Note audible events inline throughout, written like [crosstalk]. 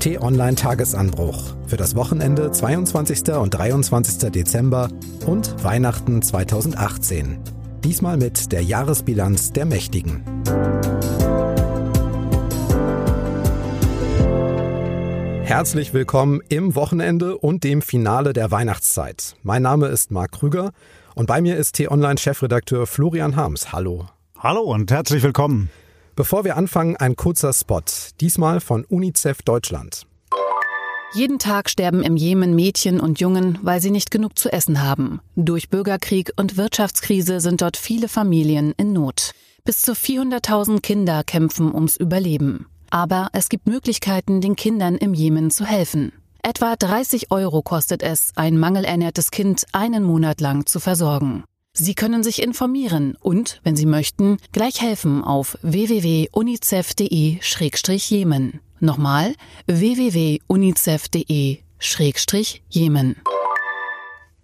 T-Online Tagesanbruch für das Wochenende 22. und 23. Dezember und Weihnachten 2018. Diesmal mit der Jahresbilanz der Mächtigen. Herzlich willkommen im Wochenende und dem Finale der Weihnachtszeit. Mein Name ist Marc Krüger und bei mir ist T-Online-Chefredakteur Florian Harms. Hallo. Hallo und herzlich willkommen. Bevor wir anfangen, ein kurzer Spot, diesmal von UNICEF Deutschland. Jeden Tag sterben im Jemen Mädchen und Jungen, weil sie nicht genug zu essen haben. Durch Bürgerkrieg und Wirtschaftskrise sind dort viele Familien in Not. Bis zu 400.000 Kinder kämpfen ums Überleben. Aber es gibt Möglichkeiten, den Kindern im Jemen zu helfen. Etwa 30 Euro kostet es, ein mangelernährtes Kind einen Monat lang zu versorgen. Sie können sich informieren und, wenn Sie möchten, gleich helfen auf www.unicef.de-jemen. Nochmal www.unicef.de-jemen.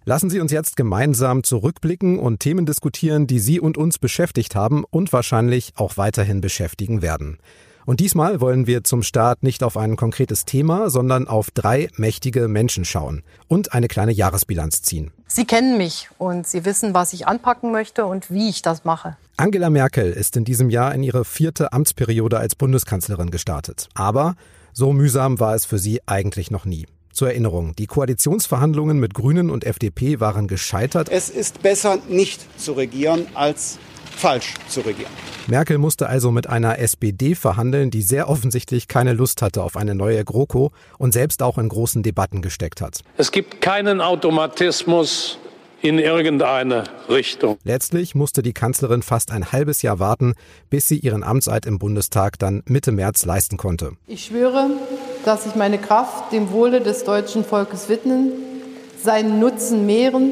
Lassen Sie uns jetzt gemeinsam zurückblicken und Themen diskutieren, die Sie und uns beschäftigt haben und wahrscheinlich auch weiterhin beschäftigen werden. Und diesmal wollen wir zum Start nicht auf ein konkretes Thema, sondern auf drei mächtige Menschen schauen und eine kleine Jahresbilanz ziehen. Sie kennen mich und Sie wissen, was ich anpacken möchte und wie ich das mache. Angela Merkel ist in diesem Jahr in ihre vierte Amtsperiode als Bundeskanzlerin gestartet. Aber so mühsam war es für sie eigentlich noch nie. Zur Erinnerung, die Koalitionsverhandlungen mit Grünen und FDP waren gescheitert. Es ist besser, nicht zu regieren, als falsch zu regieren. Merkel musste also mit einer SPD verhandeln, die sehr offensichtlich keine Lust hatte auf eine neue GroKo und selbst auch in großen Debatten gesteckt hat. Es gibt keinen Automatismus in irgendeine Richtung. Letztlich musste die Kanzlerin fast ein halbes Jahr warten, bis sie ihren Amtseid im Bundestag dann Mitte März leisten konnte. Ich schwöre, dass ich meine Kraft dem Wohle des deutschen Volkes widmen, seinen Nutzen mehren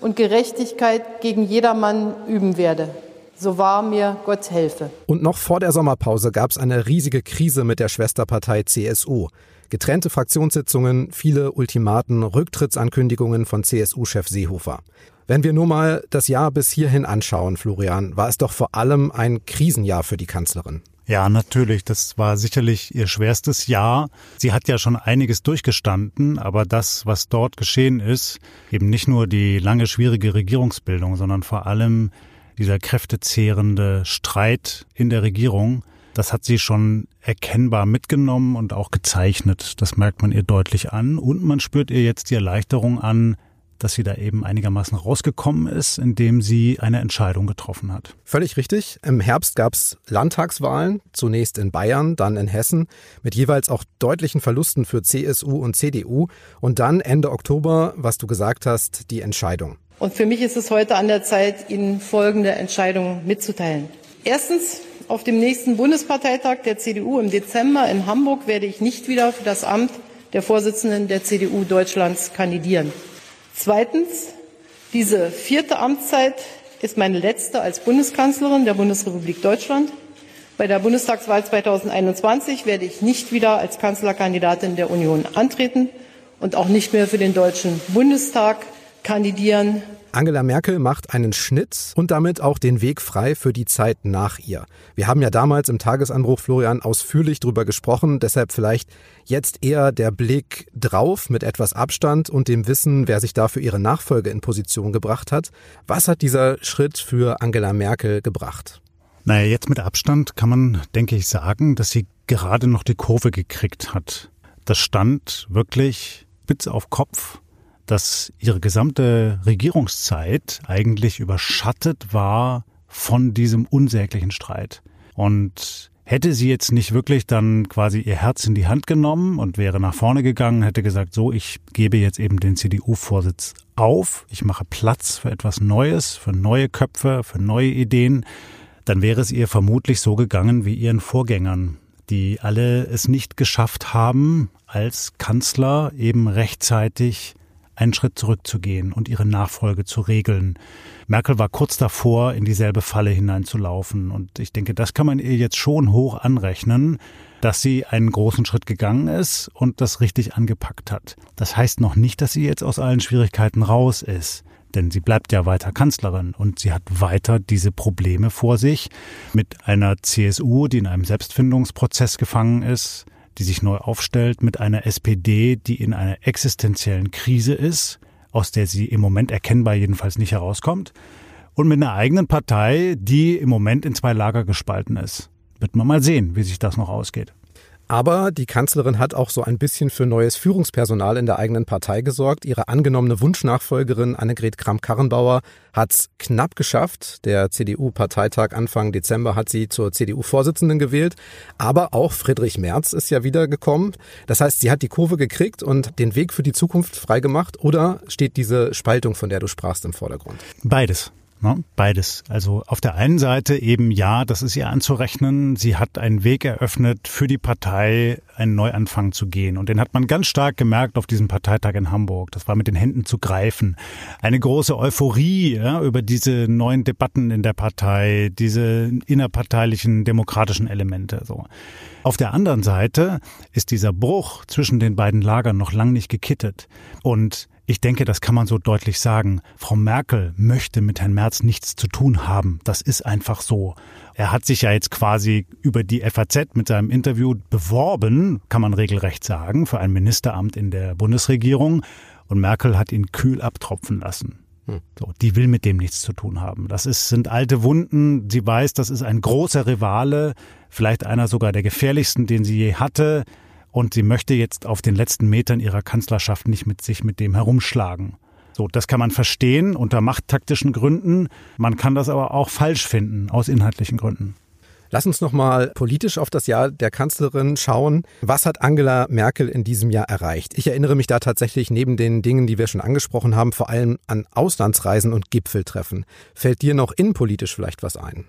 und Gerechtigkeit gegen jedermann üben werde. So wahr mir Gott helfe. Und noch vor der Sommerpause gab es eine riesige Krise mit der Schwesterpartei CSU. Getrennte Fraktionssitzungen, viele Ultimaten, Rücktrittsankündigungen von CSU-Chef Seehofer. Wenn wir nur mal das Jahr bis hierhin anschauen, Florian, war es doch vor allem ein Krisenjahr für die Kanzlerin. Ja, natürlich. Das war sicherlich ihr schwerstes Jahr. Sie hat ja schon einiges durchgestanden, aber das, was dort geschehen ist, eben nicht nur die lange schwierige Regierungsbildung, sondern vor allem dieser kräftezehrende Streit in der Regierung, das hat sie schon erkennbar mitgenommen und auch gezeichnet. Das merkt man ihr deutlich an. Und man spürt ihr jetzt die Erleichterung an, dass sie da eben einigermaßen rausgekommen ist, indem sie eine Entscheidung getroffen hat. Völlig richtig. Im Herbst gab es Landtagswahlen, zunächst in Bayern, dann in Hessen, mit jeweils auch deutlichen Verlusten für CSU und CDU. Und dann Ende Oktober, was du gesagt hast, die Entscheidung. Und für mich ist es heute an der Zeit, Ihnen folgende Entscheidungen mitzuteilen. Erstens, auf dem nächsten Bundesparteitag der CDU im Dezember in Hamburg werde ich nicht wieder für das Amt der Vorsitzenden der CDU Deutschlands kandidieren. Zweitens, diese vierte Amtszeit ist meine letzte als Bundeskanzlerin der Bundesrepublik Deutschland. Bei der Bundestagswahl 2021 werde ich nicht wieder als Kanzlerkandidatin der Union antreten und auch nicht mehr für den Deutschen Bundestag kandidieren. Angela Merkel macht einen Schnitt und damit auch den Weg frei für die Zeit nach ihr. Wir haben ja damals im Tagesanbruch, Florian, ausführlich drüber gesprochen, deshalb vielleicht jetzt eher der Blick drauf mit etwas Abstand und dem Wissen, wer sich da für ihre Nachfolge in Position gebracht hat. Was hat dieser Schritt für Angela Merkel gebracht? Naja, jetzt mit Abstand kann man, denke ich, sagen, dass sie gerade noch die Kurve gekriegt hat. Das stand wirklich spitz auf Kopf dass ihre gesamte Regierungszeit eigentlich überschattet war von diesem unsäglichen Streit. Und hätte sie jetzt nicht wirklich dann quasi ihr Herz in die Hand genommen und wäre nach vorne gegangen, hätte gesagt, so, ich gebe jetzt eben den CDU-Vorsitz auf, ich mache Platz für etwas Neues, für neue Köpfe, für neue Ideen, dann wäre es ihr vermutlich so gegangen wie ihren Vorgängern, die alle es nicht geschafft haben, als Kanzler eben rechtzeitig einen Schritt zurückzugehen und ihre Nachfolge zu regeln. Merkel war kurz davor, in dieselbe Falle hineinzulaufen. Und ich denke, das kann man ihr jetzt schon hoch anrechnen, dass sie einen großen Schritt gegangen ist und das richtig angepackt hat. Das heißt noch nicht, dass sie jetzt aus allen Schwierigkeiten raus ist. Denn sie bleibt ja weiter Kanzlerin und sie hat weiter diese Probleme vor sich mit einer CSU, die in einem Selbstfindungsprozess gefangen ist, die sich neu aufstellt, mit einer SPD, die in einer existenziellen Krise ist, aus der sie im Moment erkennbar jedenfalls nicht herauskommt, und mit einer eigenen Partei, die im Moment in zwei Lager gespalten ist. Wird man mal sehen, wie sich das noch ausgeht. Aber die Kanzlerin hat auch so ein bisschen für neues Führungspersonal in der eigenen Partei gesorgt. Ihre angenommene Wunschnachfolgerin Annegret Kramp-Karrenbauer hat es knapp geschafft. Der CDU-Parteitag Anfang Dezember hat sie zur CDU-Vorsitzenden gewählt. Aber auch Friedrich Merz ist ja wieder gekommen. Das heißt, sie hat die Kurve gekriegt und den Weg für die Zukunft freigemacht. Oder steht diese Spaltung, von der du sprachst, im Vordergrund? Beides. Ne? Beides. Also auf der einen Seite eben ja, das ist ihr anzurechnen. Sie hat einen Weg eröffnet, für die Partei einen Neuanfang zu gehen. Und den hat man ganz stark gemerkt auf diesem Parteitag in Hamburg. Das war mit den Händen zu greifen. Eine große Euphorie ja, über diese neuen Debatten in der Partei, diese innerparteilichen demokratischen Elemente. So. Auf der anderen Seite ist dieser Bruch zwischen den beiden Lagern noch lang nicht gekittet. Und ich denke, das kann man so deutlich sagen. Frau Merkel möchte mit Herrn Merz nichts zu tun haben. Das ist einfach so. Er hat sich ja jetzt quasi über die FAZ mit seinem Interview beworben, kann man regelrecht sagen, für ein Ministeramt in der Bundesregierung. Und Merkel hat ihn kühl abtropfen lassen. Hm. So, die will mit dem nichts zu tun haben. Das ist, sind alte Wunden. Sie weiß, das ist ein großer Rivale, vielleicht einer sogar der gefährlichsten, den sie je hatte und sie möchte jetzt auf den letzten Metern ihrer Kanzlerschaft nicht mit sich mit dem herumschlagen. So, das kann man verstehen unter machttaktischen Gründen. Man kann das aber auch falsch finden aus inhaltlichen Gründen. Lass uns noch mal politisch auf das Jahr der Kanzlerin schauen. Was hat Angela Merkel in diesem Jahr erreicht? Ich erinnere mich da tatsächlich neben den Dingen, die wir schon angesprochen haben, vor allem an Auslandsreisen und Gipfeltreffen. Fällt dir noch innenpolitisch vielleicht was ein?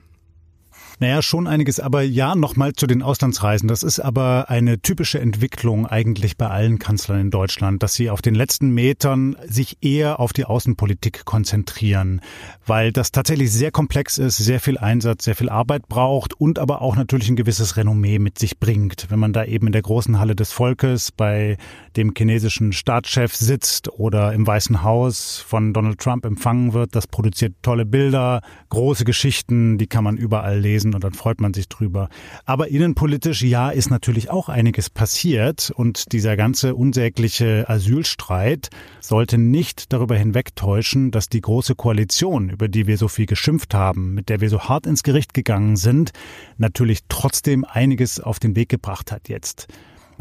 Naja, schon einiges. Aber ja, nochmal zu den Auslandsreisen. Das ist aber eine typische Entwicklung eigentlich bei allen Kanzlern in Deutschland, dass sie auf den letzten Metern sich eher auf die Außenpolitik konzentrieren, weil das tatsächlich sehr komplex ist, sehr viel Einsatz, sehr viel Arbeit braucht und aber auch natürlich ein gewisses Renommee mit sich bringt. Wenn man da eben in der großen Halle des Volkes bei dem chinesischen Staatschef sitzt oder im Weißen Haus von Donald Trump empfangen wird, das produziert tolle Bilder, große Geschichten, die kann man überall lesen lesen und dann freut man sich drüber. Aber innenpolitisch, ja, ist natürlich auch einiges passiert und dieser ganze unsägliche Asylstreit sollte nicht darüber hinwegtäuschen, dass die große Koalition, über die wir so viel geschimpft haben, mit der wir so hart ins Gericht gegangen sind, natürlich trotzdem einiges auf den Weg gebracht hat jetzt.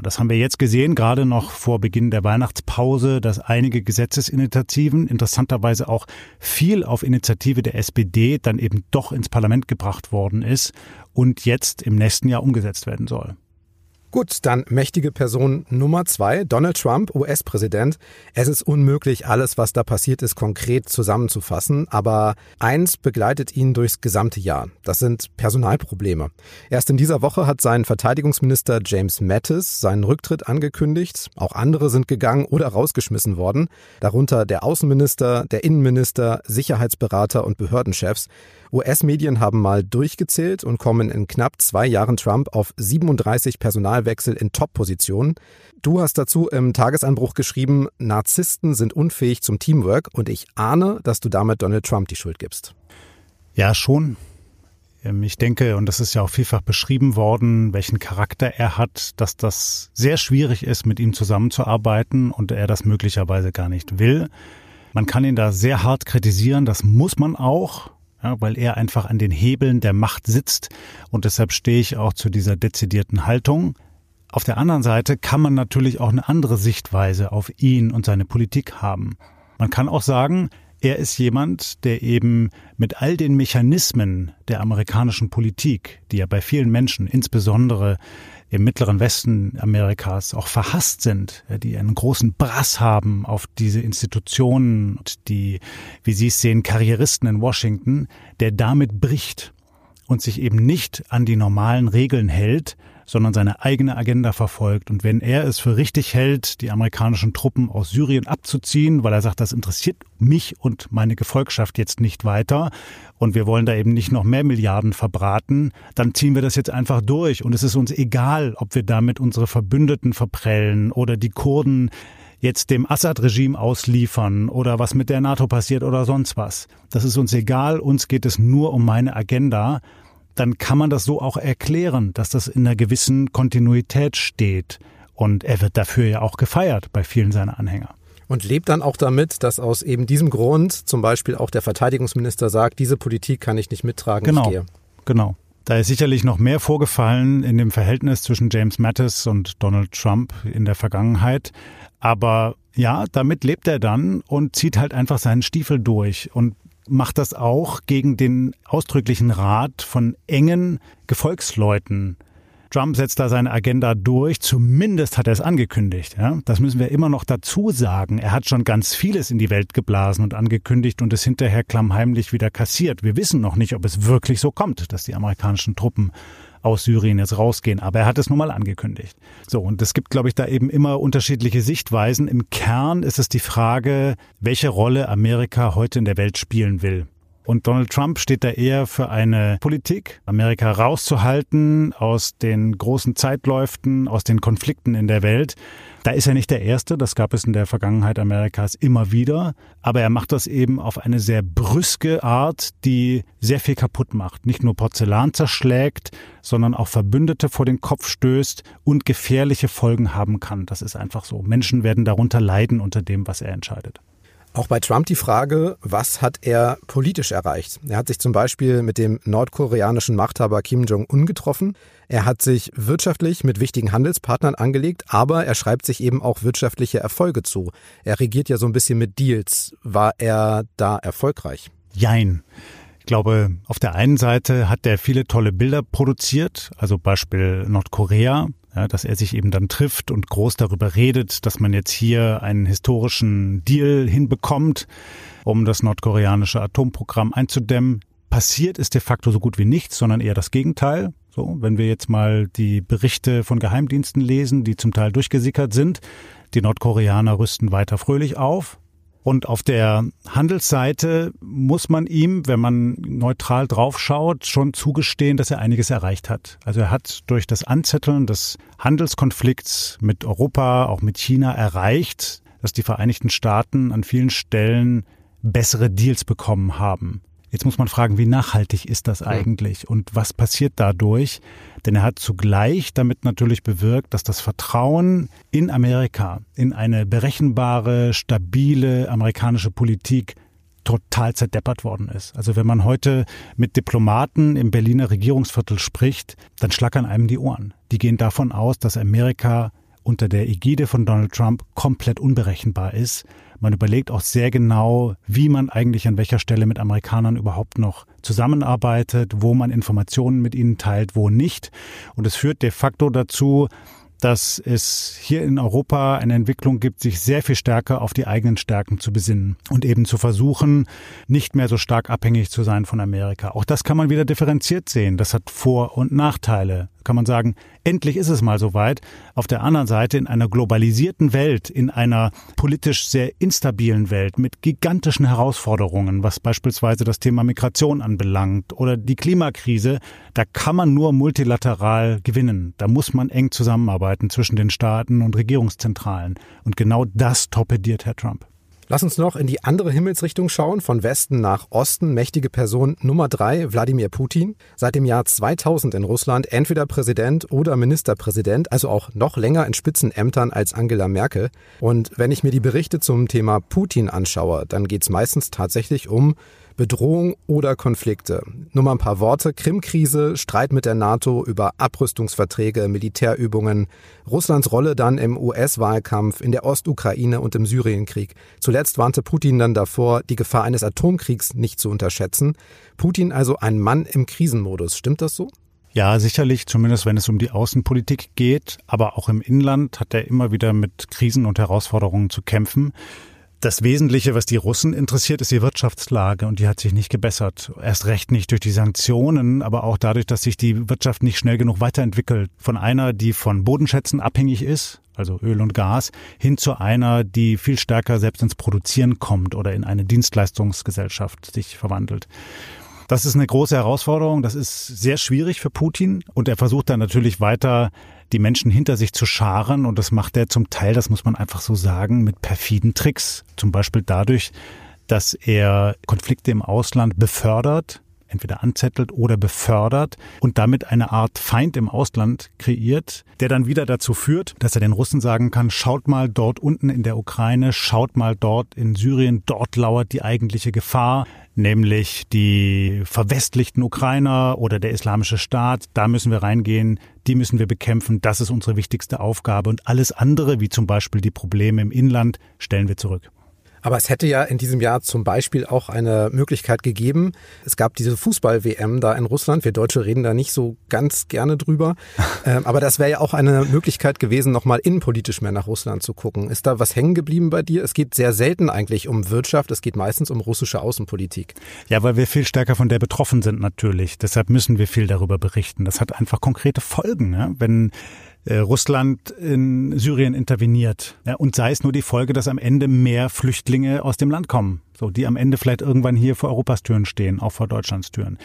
Und das haben wir jetzt gesehen, gerade noch vor Beginn der Weihnachtspause, dass einige Gesetzesinitiativen, interessanterweise auch viel auf Initiative der SPD, dann eben doch ins Parlament gebracht worden ist und jetzt im nächsten Jahr umgesetzt werden soll. Gut, dann mächtige Person Nummer zwei, Donald Trump, US-Präsident. Es ist unmöglich, alles, was da passiert ist, konkret zusammenzufassen, aber eins begleitet ihn durchs gesamte Jahr. Das sind Personalprobleme. Erst in dieser Woche hat sein Verteidigungsminister James Mattis seinen Rücktritt angekündigt. Auch andere sind gegangen oder rausgeschmissen worden, darunter der Außenminister, der Innenminister, Sicherheitsberater und Behördenchefs. US-Medien haben mal durchgezählt und kommen in knapp zwei Jahren Trump auf 37 Personalwechsel in Top-Positionen. Du hast dazu im Tagesanbruch geschrieben, Narzissten sind unfähig zum Teamwork und ich ahne, dass du damit Donald Trump die Schuld gibst. Ja, schon. Ähm, ich denke, und das ist ja auch vielfach beschrieben worden, welchen Charakter er hat, dass das sehr schwierig ist, mit ihm zusammenzuarbeiten und er das möglicherweise gar nicht will. Man kann ihn da sehr hart kritisieren, das muss man auch ja, weil er einfach an den Hebeln der Macht sitzt und deshalb stehe ich auch zu dieser dezidierten Haltung. Auf der anderen Seite kann man natürlich auch eine andere Sichtweise auf ihn und seine Politik haben. Man kann auch sagen, er ist jemand, der eben mit all den Mechanismen der amerikanischen Politik, die ja bei vielen Menschen, insbesondere im mittleren Westen Amerikas auch verhasst sind, die einen großen Brass haben auf diese Institutionen und die, wie Sie es sehen, Karrieristen in Washington, der damit bricht und sich eben nicht an die normalen Regeln hält, sondern seine eigene Agenda verfolgt. Und wenn er es für richtig hält, die amerikanischen Truppen aus Syrien abzuziehen, weil er sagt, das interessiert mich und meine Gefolgschaft jetzt nicht weiter und wir wollen da eben nicht noch mehr Milliarden verbraten, dann ziehen wir das jetzt einfach durch. Und es ist uns egal, ob wir damit unsere Verbündeten verprellen oder die Kurden jetzt dem Assad-Regime ausliefern oder was mit der NATO passiert oder sonst was. Das ist uns egal, uns geht es nur um meine Agenda dann kann man das so auch erklären, dass das in einer gewissen Kontinuität steht. Und er wird dafür ja auch gefeiert bei vielen seiner Anhänger. Und lebt dann auch damit, dass aus eben diesem Grund zum Beispiel auch der Verteidigungsminister sagt, diese Politik kann ich nicht mittragen, genau, ich gehe. Genau. Da ist sicherlich noch mehr vorgefallen in dem Verhältnis zwischen James Mattis und Donald Trump in der Vergangenheit. Aber ja, damit lebt er dann und zieht halt einfach seinen Stiefel durch und macht das auch gegen den ausdrücklichen Rat von engen Gefolgsleuten. Trump setzt da seine Agenda durch. Zumindest hat er es angekündigt. Ja? Das müssen wir immer noch dazu sagen. Er hat schon ganz vieles in die Welt geblasen und angekündigt und es hinterher klammheimlich wieder kassiert. Wir wissen noch nicht, ob es wirklich so kommt, dass die amerikanischen Truppen aus Syrien jetzt rausgehen. Aber er hat es nun mal angekündigt. So, und es gibt, glaube ich, da eben immer unterschiedliche Sichtweisen. Im Kern ist es die Frage, welche Rolle Amerika heute in der Welt spielen will. Und Donald Trump steht da eher für eine Politik, Amerika rauszuhalten aus den großen Zeitläuften, aus den Konflikten in der Welt. Da ist er nicht der Erste, das gab es in der Vergangenheit Amerikas immer wieder, aber er macht das eben auf eine sehr brüske Art, die sehr viel kaputt macht. Nicht nur Porzellan zerschlägt, sondern auch Verbündete vor den Kopf stößt und gefährliche Folgen haben kann. Das ist einfach so. Menschen werden darunter leiden unter dem, was er entscheidet. Auch bei Trump die Frage, was hat er politisch erreicht? Er hat sich zum Beispiel mit dem nordkoreanischen Machthaber Kim Jong-un getroffen. Er hat sich wirtschaftlich mit wichtigen Handelspartnern angelegt, aber er schreibt sich eben auch wirtschaftliche Erfolge zu. Er regiert ja so ein bisschen mit Deals. War er da erfolgreich? Jein. Ich glaube, auf der einen Seite hat er viele tolle Bilder produziert, also Beispiel Nordkorea, ja, dass er sich eben dann trifft und groß darüber redet, dass man jetzt hier einen historischen Deal hinbekommt, um das nordkoreanische Atomprogramm einzudämmen. Passiert ist de facto so gut wie nichts, sondern eher das Gegenteil. So, wenn wir jetzt mal die Berichte von Geheimdiensten lesen, die zum Teil durchgesickert sind, die Nordkoreaner rüsten weiter fröhlich auf. Und auf der Handelsseite muss man ihm, wenn man neutral draufschaut, schon zugestehen, dass er einiges erreicht hat. Also er hat durch das Anzetteln des Handelskonflikts mit Europa, auch mit China erreicht, dass die Vereinigten Staaten an vielen Stellen bessere Deals bekommen haben. Jetzt muss man fragen, wie nachhaltig ist das eigentlich und was passiert dadurch? Denn er hat zugleich damit natürlich bewirkt, dass das Vertrauen in Amerika, in eine berechenbare, stabile amerikanische Politik total zerdeppert worden ist. Also wenn man heute mit Diplomaten im Berliner Regierungsviertel spricht, dann schlackern einem die Ohren. Die gehen davon aus, dass Amerika unter der Ägide von Donald Trump komplett unberechenbar ist. Man überlegt auch sehr genau, wie man eigentlich an welcher Stelle mit Amerikanern überhaupt noch zusammenarbeitet, wo man Informationen mit ihnen teilt, wo nicht. Und es führt de facto dazu, dass es hier in Europa eine Entwicklung gibt, sich sehr viel stärker auf die eigenen Stärken zu besinnen und eben zu versuchen, nicht mehr so stark abhängig zu sein von Amerika. Auch das kann man wieder differenziert sehen. Das hat Vor- und Nachteile. Kann man sagen, endlich ist es mal soweit. Auf der anderen Seite in einer globalisierten Welt, in einer politisch sehr instabilen Welt mit gigantischen Herausforderungen, was beispielsweise das Thema Migration anbelangt oder die Klimakrise, da kann man nur multilateral gewinnen. Da muss man eng zusammenarbeiten zwischen den Staaten und Regierungszentralen. Und genau das torpediert Herr Trump. Lass uns noch in die andere Himmelsrichtung schauen, von Westen nach Osten. Mächtige Person Nummer drei, Wladimir Putin. Seit dem Jahr 2000 in Russland entweder Präsident oder Ministerpräsident, also auch noch länger in Spitzenämtern als Angela Merkel. Und wenn ich mir die Berichte zum Thema Putin anschaue, dann geht es meistens tatsächlich um Bedrohung oder Konflikte. Nur mal ein paar Worte. Krim-Krise, Streit mit der NATO über Abrüstungsverträge, Militärübungen, Russlands Rolle dann im US-Wahlkampf, in der Ostukraine und im Syrienkrieg. Zuletzt warnte Putin dann davor, die Gefahr eines Atomkriegs nicht zu unterschätzen. Putin also ein Mann im Krisenmodus. Stimmt das so? Ja, sicherlich, zumindest wenn es um die Außenpolitik geht. Aber auch im Inland hat er immer wieder mit Krisen und Herausforderungen zu kämpfen. Das Wesentliche, was die Russen interessiert, ist die Wirtschaftslage und die hat sich nicht gebessert. Erst recht nicht durch die Sanktionen, aber auch dadurch, dass sich die Wirtschaft nicht schnell genug weiterentwickelt. Von einer, die von Bodenschätzen abhängig ist, also Öl und Gas, hin zu einer, die viel stärker selbst ins Produzieren kommt oder in eine Dienstleistungsgesellschaft sich verwandelt. Das ist eine große Herausforderung. Das ist sehr schwierig für Putin. Und er versucht dann natürlich weiter die Menschen hinter sich zu scharen. Und das macht er zum Teil, das muss man einfach so sagen, mit perfiden Tricks. Zum Beispiel dadurch, dass er Konflikte im Ausland befördert. Entweder anzettelt oder befördert und damit eine Art Feind im Ausland kreiert, der dann wieder dazu führt, dass er den Russen sagen kann, schaut mal dort unten in der Ukraine, schaut mal dort in Syrien, dort lauert die eigentliche Gefahr, nämlich die verwestlichten Ukrainer oder der islamische Staat, da müssen wir reingehen, die müssen wir bekämpfen, das ist unsere wichtigste Aufgabe. Und alles andere, wie zum Beispiel die Probleme im Inland, stellen wir zurück. Aber es hätte ja in diesem Jahr zum Beispiel auch eine Möglichkeit gegeben. Es gab diese Fußball-WM da in Russland. Wir Deutsche reden da nicht so ganz gerne drüber. [laughs] Ähm, aber das wäre ja auch eine Möglichkeit gewesen, nochmal innenpolitisch mehr nach Russland zu gucken. Ist da was hängen geblieben bei dir? Es geht sehr selten eigentlich um Wirtschaft. Es geht meistens um russische Außenpolitik. Ja, weil wir viel stärker von der betroffen sind natürlich. Deshalb müssen wir viel darüber berichten. Das hat einfach konkrete Folgen. Ja? Wenn äh, Russland in Syrien interveniert. Und sei es nur die Folge, dass am Ende mehr Flüchtlinge aus dem Land kommen, so die am Ende vielleicht irgendwann hier vor Europas Türen stehen, auch vor Deutschlands Türen.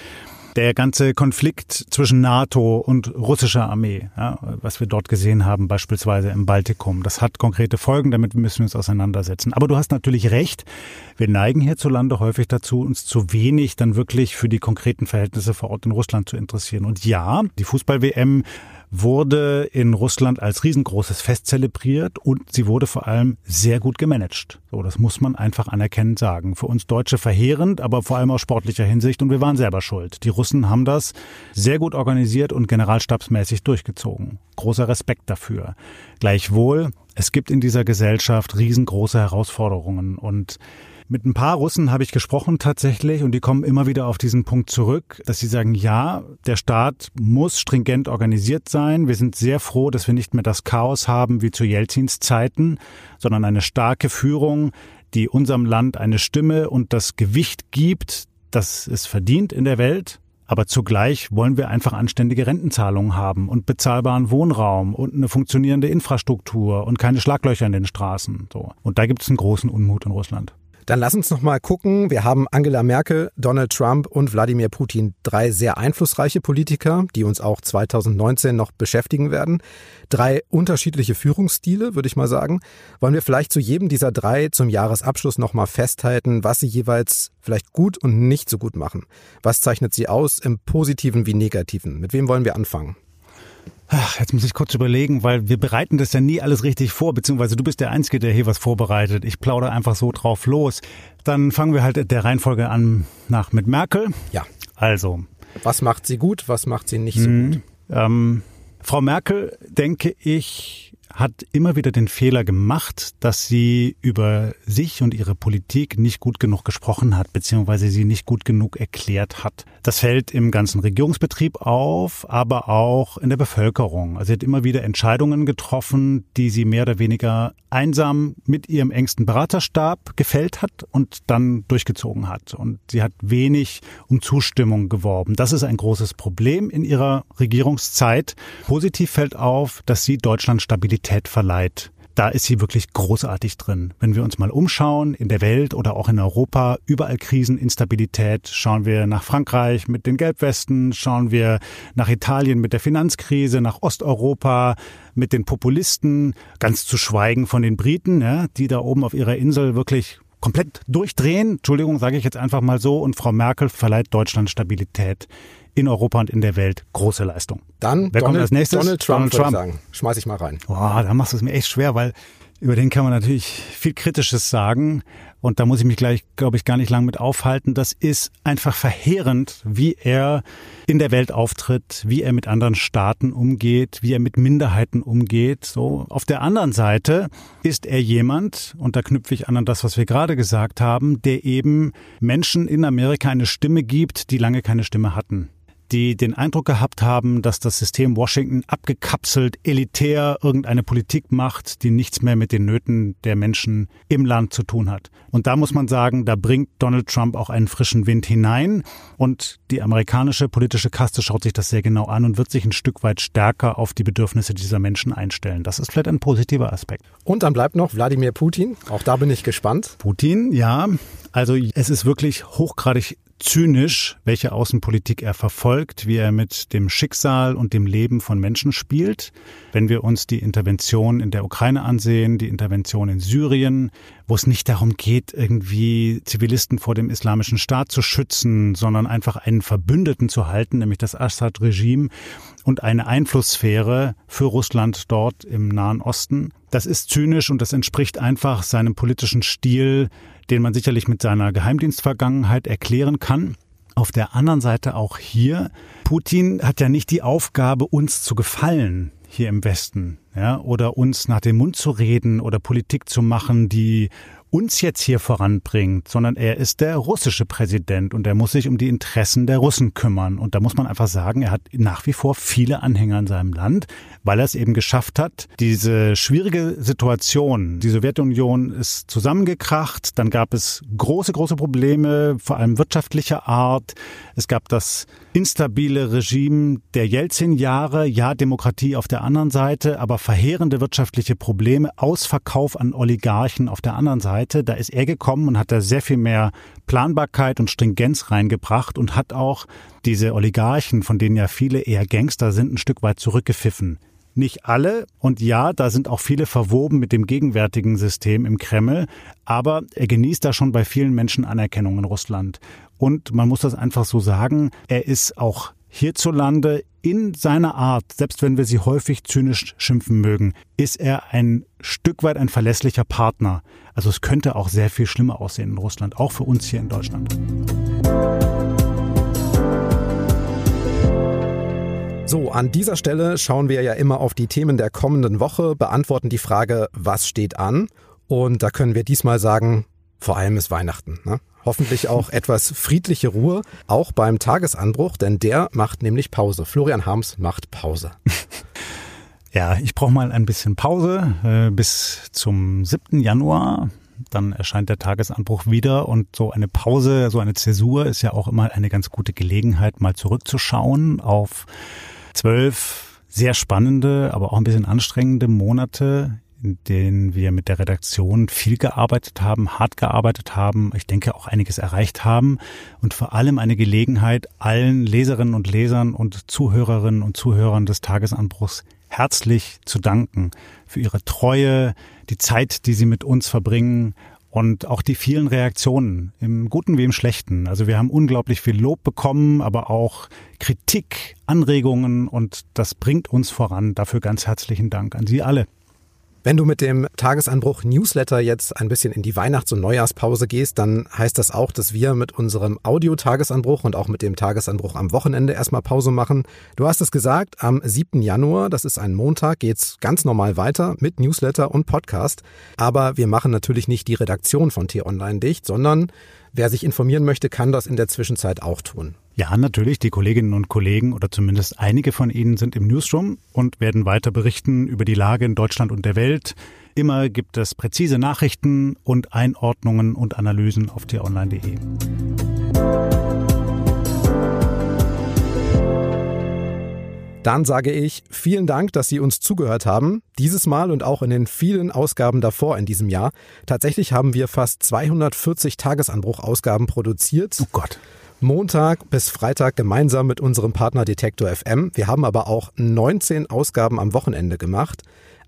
Der ganze Konflikt zwischen NATO und russischer Armee, ja, was wir dort gesehen haben, beispielsweise im Baltikum, das hat konkrete Folgen, damit müssen wir uns auseinandersetzen. Aber du hast natürlich recht, wir neigen hierzulande häufig dazu, uns zu wenig dann wirklich für die konkreten Verhältnisse vor Ort in Russland zu interessieren. Und ja, die Fußball-WM wurde in Russland als riesengroßes Fest zelebriert und sie wurde vor allem sehr gut gemanagt. So, das muss man einfach anerkennend sagen. Für uns Deutsche verheerend, aber vor allem aus sportlicher Hinsicht und wir waren selber schuld. Die Russen haben das sehr gut organisiert und generalstabsmäßig durchgezogen. Großer Respekt dafür. Gleichwohl, es gibt in dieser Gesellschaft riesengroße Herausforderungen und mit ein paar Russen habe ich gesprochen tatsächlich und die kommen immer wieder auf diesen Punkt zurück, dass sie sagen, ja, der Staat muss stringent organisiert sein. Wir sind sehr froh, dass wir nicht mehr das Chaos haben wie zu Jelzins Zeiten, sondern eine starke Führung, die unserem Land eine Stimme und das Gewicht gibt, das es verdient in der Welt. Aber zugleich wollen wir einfach anständige Rentenzahlungen haben und bezahlbaren Wohnraum und eine funktionierende Infrastruktur und keine Schlaglöcher in den Straßen. So. Und da gibt es einen großen Unmut in Russland. Dann lass uns noch mal gucken. Wir haben Angela Merkel, Donald Trump und Wladimir Putin, drei sehr einflussreiche Politiker, die uns auch 2019 noch beschäftigen werden. Drei unterschiedliche Führungsstile, würde ich mal sagen. Wollen wir vielleicht zu jedem dieser drei zum Jahresabschluss noch mal festhalten, was sie jeweils vielleicht gut und nicht so gut machen? Was zeichnet sie aus im positiven wie negativen? Mit wem wollen wir anfangen? Ach, jetzt muss ich kurz überlegen, weil wir bereiten das ja nie alles richtig vor, beziehungsweise du bist der Einzige, der hier was vorbereitet. Ich plaudere einfach so drauf los. Dann fangen wir halt der Reihenfolge an nach mit Merkel. Ja. Also. Was macht sie gut, was macht sie nicht so mh, gut? Ähm, Frau Merkel, denke ich, hat immer wieder den Fehler gemacht, dass sie über sich und ihre Politik nicht gut genug gesprochen hat, beziehungsweise sie nicht gut genug erklärt hat. Das fällt im ganzen Regierungsbetrieb auf, aber auch in der Bevölkerung. Also sie hat immer wieder Entscheidungen getroffen, die sie mehr oder weniger einsam mit ihrem engsten Beraterstab gefällt hat und dann durchgezogen hat. Und sie hat wenig um Zustimmung geworben. Das ist ein großes Problem in ihrer Regierungszeit. Positiv fällt auf, dass sie Deutschland Stabilität Qualität verleiht. Da ist sie wirklich großartig drin. Wenn wir uns mal umschauen in der Welt oder auch in Europa, überall Krisen, Instabilität. Schauen wir nach Frankreich mit den Gelbwesten, schauen wir nach Italien mit der Finanzkrise, nach Osteuropa mit den Populisten, ganz zu schweigen von den Briten, ja, die da oben auf ihrer Insel wirklich komplett durchdrehen. Entschuldigung, sage ich jetzt einfach mal so. Und Frau Merkel verleiht Deutschland Stabilität in Europa und in der Welt. Große Leistung. Dann Wer Donald, kommt als nächstes? Donald Trump, Donald Trump. würde ich sagen. Schmeiß ich mal rein. Boah, da machst du es mir echt schwer, weil über den kann man natürlich viel Kritisches sagen. Und da muss ich mich gleich, glaube ich, gar nicht lang mit aufhalten. Das ist einfach verheerend, wie er in der Welt auftritt, wie er mit anderen Staaten umgeht, wie er mit Minderheiten umgeht. So. Auf der anderen Seite ist er jemand, und da knüpfe ich an an das, was wir gerade gesagt haben, der eben Menschen in Amerika eine Stimme gibt, die lange keine Stimme hatten die den Eindruck gehabt haben, dass das System Washington abgekapselt, elitär irgendeine Politik macht, die nichts mehr mit den Nöten der Menschen im Land zu tun hat. Und da muss man sagen, da bringt Donald Trump auch einen frischen Wind hinein. Und die amerikanische politische Kaste schaut sich das sehr genau an und wird sich ein Stück weit stärker auf die Bedürfnisse dieser Menschen einstellen. Das ist vielleicht ein positiver Aspekt. Und dann bleibt noch Wladimir Putin. Auch da bin ich gespannt. Putin, ja. Also es ist wirklich hochgradig zynisch, welche Außenpolitik er verfolgt, wie er mit dem Schicksal und dem Leben von Menschen spielt. Wenn wir uns die Intervention in der Ukraine ansehen, die Intervention in Syrien, wo es nicht darum geht, irgendwie Zivilisten vor dem islamischen Staat zu schützen, sondern einfach einen Verbündeten zu halten, nämlich das Assad-Regime und eine Einflusssphäre für Russland dort im Nahen Osten. Das ist zynisch und das entspricht einfach seinem politischen Stil, den man sicherlich mit seiner Geheimdienstvergangenheit erklären kann. Auf der anderen Seite auch hier, Putin hat ja nicht die Aufgabe, uns zu gefallen hier im Westen, ja, oder uns nach dem Mund zu reden oder Politik zu machen, die uns jetzt hier voranbringt, sondern er ist der russische Präsident und er muss sich um die Interessen der Russen kümmern. Und da muss man einfach sagen, er hat nach wie vor viele Anhänger in seinem Land, weil er es eben geschafft hat, diese schwierige Situation, die Sowjetunion ist zusammengekracht, dann gab es große, große Probleme, vor allem wirtschaftlicher Art. Es gab das instabile Regime der Jelzin-Jahre, ja, Demokratie auf der anderen Seite, aber verheerende wirtschaftliche Probleme, Ausverkauf an Oligarchen auf der anderen Seite. Da ist er gekommen und hat da sehr viel mehr Planbarkeit und Stringenz reingebracht und hat auch diese Oligarchen, von denen ja viele eher Gangster sind, ein Stück weit zurückgepfiffen. Nicht alle. Und ja, da sind auch viele verwoben mit dem gegenwärtigen System im Kreml. Aber er genießt da schon bei vielen Menschen Anerkennung in Russland. Und man muss das einfach so sagen, er ist auch hierzulande in seiner Art, selbst wenn wir sie häufig zynisch schimpfen mögen, ist er ein Stück weit ein verlässlicher Partner. Also es könnte auch sehr viel schlimmer aussehen in Russland, auch für uns hier in Deutschland. So, an dieser Stelle schauen wir ja immer auf die Themen der kommenden Woche, beantworten die Frage, was steht an? Und da können wir diesmal sagen, vor allem ist Weihnachten. Ne? Hoffentlich auch etwas friedliche Ruhe, auch beim Tagesanbruch, denn der macht nämlich Pause. Florian Harms macht Pause. [laughs] Ja, ich brauche mal ein bisschen Pause äh, bis zum 7. Januar. Dann erscheint der Tagesanbruch wieder und so eine Pause, so eine Zäsur ist ja auch immer eine ganz gute Gelegenheit, mal zurückzuschauen auf zwölf sehr spannende, aber auch ein bisschen anstrengende Monate, in denen wir mit der Redaktion viel gearbeitet haben, hart gearbeitet haben, ich denke auch einiges erreicht haben und vor allem eine Gelegenheit, allen Leserinnen und Lesern und Zuhörerinnen und Zuhörern des Tagesanbruchs herzlich zu danken für ihre Treue, die Zeit, die sie mit uns verbringen und auch die vielen Reaktionen, im Guten wie im Schlechten. Also wir haben unglaublich viel Lob bekommen, aber auch Kritik, Anregungen und das bringt uns voran. Dafür ganz herzlichen Dank an Sie alle. Wenn du mit dem Tagesanbruch Newsletter jetzt ein bisschen in die Weihnachts- und Neujahrspause gehst, dann heißt das auch, dass wir mit unserem Audio-Tagesanbruch und auch mit dem Tagesanbruch am Wochenende erstmal Pause machen. Du hast es gesagt, am 7. Januar, das ist ein Montag, geht's ganz normal weiter mit Newsletter und Podcast. Aber wir machen natürlich nicht die Redaktion von T-Online dicht, sondern wer sich informieren möchte, kann das in der Zwischenzeit auch tun. Ja, natürlich. Die Kolleginnen und Kollegen oder zumindest einige von ihnen sind im Newsroom und werden weiter berichten über die Lage in Deutschland und der Welt. Immer gibt es präzise Nachrichten und Einordnungen und Analysen auf t-online.de. Dann sage ich vielen Dank, dass Sie uns zugehört haben. Dieses Mal und auch in den vielen Ausgaben davor in diesem Jahr. Tatsächlich haben wir fast 240 Tagesanbruch-Ausgaben produziert. Oh Gott. Montag bis Freitag gemeinsam mit unserem Partner Detektor FM. Wir haben aber auch 19 Ausgaben am Wochenende gemacht.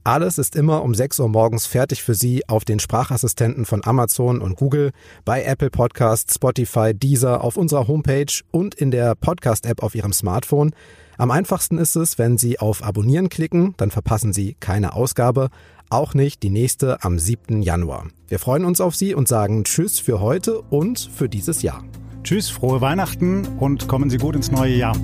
Alles ist immer um 6 Uhr morgens fertig für Sie auf den Sprachassistenten von Amazon und Google, bei Apple Podcasts, Spotify, Deezer, auf unserer Homepage und in der Podcast-App auf Ihrem Smartphone. Am einfachsten ist es, wenn Sie auf Abonnieren klicken, dann verpassen Sie keine Ausgabe, auch nicht die nächste am 7. Januar. Wir freuen uns auf Sie und sagen Tschüss für heute und für dieses Jahr. Tschüss, frohe Weihnachten und kommen Sie gut ins neue Jahr.